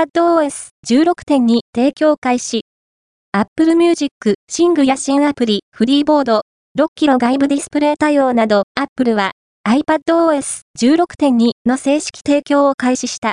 iPadOS 16.2提供開始。Apple Music、シングや新アプリ、フリーボード、6キロ外部ディスプレイ対応など、Apple は iPadOS 16.2の正式提供を開始した。